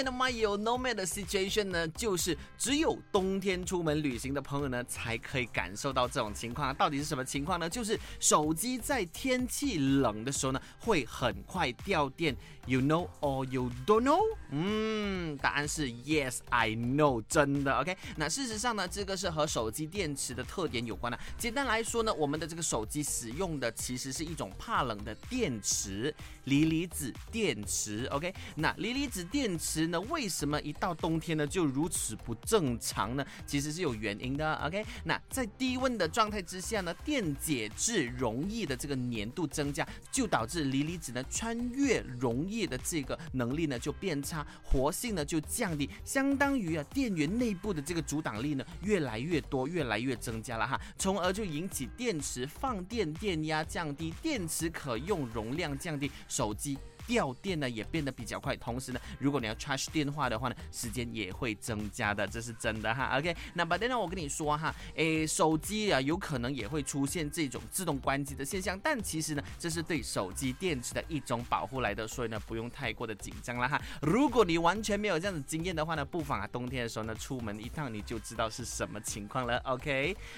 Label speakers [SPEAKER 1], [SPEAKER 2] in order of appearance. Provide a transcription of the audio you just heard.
[SPEAKER 1] 天的 My You No Man 的 situation 呢，就是只有冬天出门旅行的朋友呢，才可以感受到这种情况。到底是什么情况呢？就是手机在天气冷的时候呢，会很快掉电。You know or you don't know？嗯，答案是 Yes, I know。真的，OK。那事实上呢，这个是和手机电池的特点有关的。简单来说呢，我们的这个手机使用的其实是一种怕冷的电池——锂离子电池。OK。那锂离子电池呢，为什么一到冬天呢就如此不正常呢？其实是有原因的。OK。那在低温的状态之下呢，电解质溶液的这个粘度增加，就导致锂离子呢穿越溶液的这个能力呢就变差，活性呢就降低，相当于啊电源内部的这个阻挡力呢越来越多，越来越增加了哈，从而就引起电池放电电压降低，电池可用容量降低，手机。掉电呢也变得比较快，同时呢，如果你要 charge 电话的话呢，时间也会增加的，这是真的哈。OK，那 But then 我跟你说哈，诶，手机啊有可能也会出现这种自动关机的现象，但其实呢，这是对手机电池的一种保护来的，所以呢，不用太过的紧张了哈。如果你完全没有这样子经验的话呢，不妨啊冬天的时候呢出门一趟你就知道是什么情况了。OK，